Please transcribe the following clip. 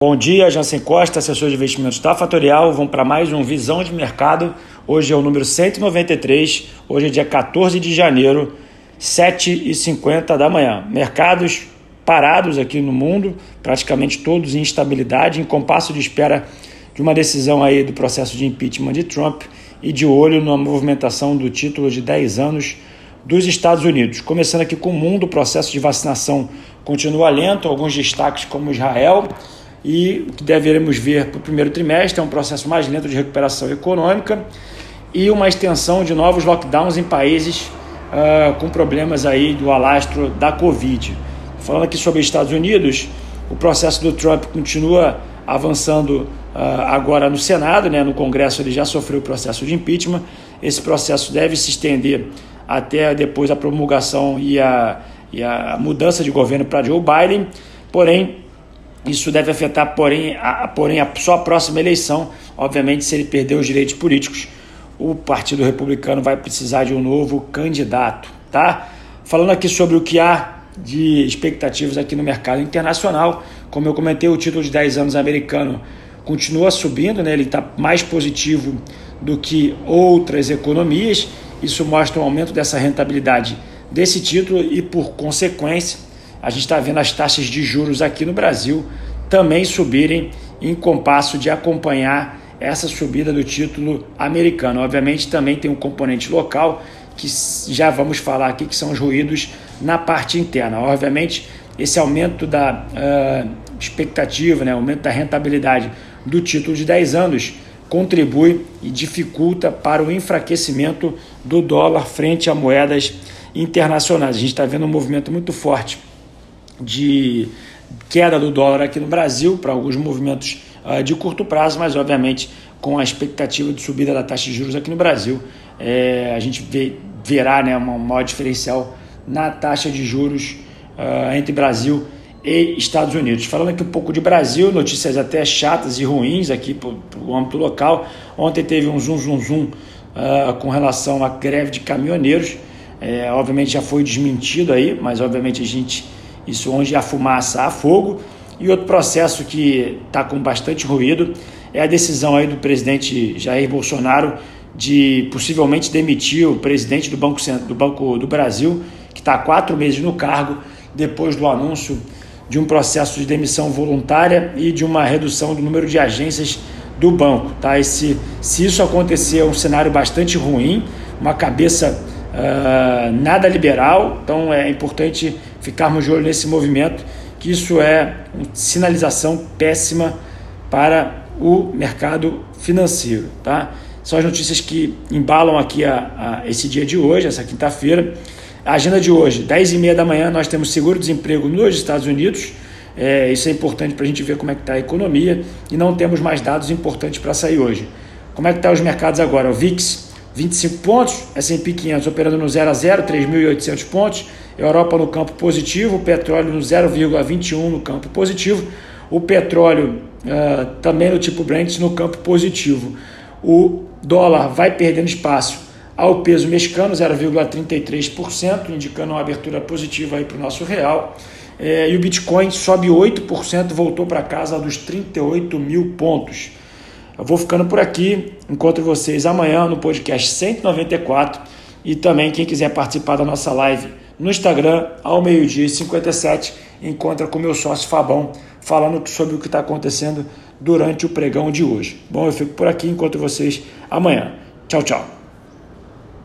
Bom dia, Jansen Costa, assessor de investimentos da Fatorial. Vamos para mais um Visão de Mercado. Hoje é o número 193, hoje é dia 14 de janeiro, 7h50 da manhã. Mercados parados aqui no mundo, praticamente todos em instabilidade, em compasso de espera de uma decisão aí do processo de impeachment de Trump e de olho na movimentação do título de 10 anos dos Estados Unidos. Começando aqui com o mundo, o processo de vacinação continua lento, alguns destaques como Israel e o que deveremos ver para o primeiro trimestre é um processo mais lento de recuperação econômica e uma extensão de novos lockdowns em países uh, com problemas aí do alastro da Covid. Falando aqui sobre Estados Unidos, o processo do Trump continua avançando uh, agora no Senado, né? no Congresso ele já sofreu o processo de impeachment. Esse processo deve se estender até depois a promulgação e a, e a mudança de governo para Joe Biden. Porém, isso deve afetar, porém, a, porém, a sua próxima eleição. Obviamente, se ele perder os direitos políticos, o Partido Republicano vai precisar de um novo candidato, tá? Falando aqui sobre o que há de expectativas aqui no mercado internacional, como eu comentei, o título de 10 anos americano continua subindo, né? ele está mais positivo do que outras economias. Isso mostra um aumento dessa rentabilidade desse título e, por consequência, a gente está vendo as taxas de juros aqui no Brasil também subirem em compasso de acompanhar essa subida do título americano. Obviamente também tem um componente local que já vamos falar aqui que são os ruídos na parte interna. Obviamente esse aumento da uh, expectativa, né, aumento da rentabilidade do título de 10 anos contribui e dificulta para o enfraquecimento do dólar frente a moedas internacionais. A gente está vendo um movimento muito forte de queda do dólar aqui no Brasil para alguns movimentos uh, de curto prazo, mas obviamente com a expectativa de subida da taxa de juros aqui no Brasil, é, a gente vê, verá né, um maior diferencial na taxa de juros uh, entre Brasil e Estados Unidos. Falando aqui um pouco de Brasil, notícias até chatas e ruins aqui para o âmbito local. Ontem teve um zoom, zoom, zoom uh, com relação à greve de caminhoneiros. É, obviamente já foi desmentido aí, mas obviamente a gente isso onde há fumaça há fogo. E outro processo que está com bastante ruído é a decisão aí do presidente Jair Bolsonaro de possivelmente demitir o presidente do Banco, do Banco do Brasil, que está há quatro meses no cargo, depois do anúncio de um processo de demissão voluntária e de uma redução do número de agências do banco. Tá? Esse, se isso acontecer, é um cenário bastante ruim, uma cabeça uh, nada liberal, então é importante ficarmos de olho nesse movimento, que isso é uma sinalização péssima para o mercado financeiro. Tá? São as notícias que embalam aqui a, a esse dia de hoje, essa quinta-feira. A agenda de hoje, 10h30 da manhã, nós temos seguro-desemprego nos Estados Unidos. É, isso é importante para a gente ver como é que está a economia e não temos mais dados importantes para sair hoje. Como é que estão tá os mercados agora? O VIX 25 pontos, S&P 500 operando no 0 a 0, 3.800 pontos, Europa no campo positivo, o petróleo no 0,21 no campo positivo, o petróleo uh, também no tipo Brent no campo positivo. O dólar vai perdendo espaço ao peso mexicano, 0,33%, indicando uma abertura positiva para o nosso real. É, e o Bitcoin sobe 8%, voltou para casa dos 38 mil pontos. Eu vou ficando por aqui. Encontro vocês amanhã no podcast 194 e também quem quiser participar da nossa live no Instagram ao meio-dia e 57 encontra com meu sócio Fabão falando sobre o que está acontecendo durante o pregão de hoje. Bom, eu fico por aqui, encontro vocês amanhã. Tchau, tchau.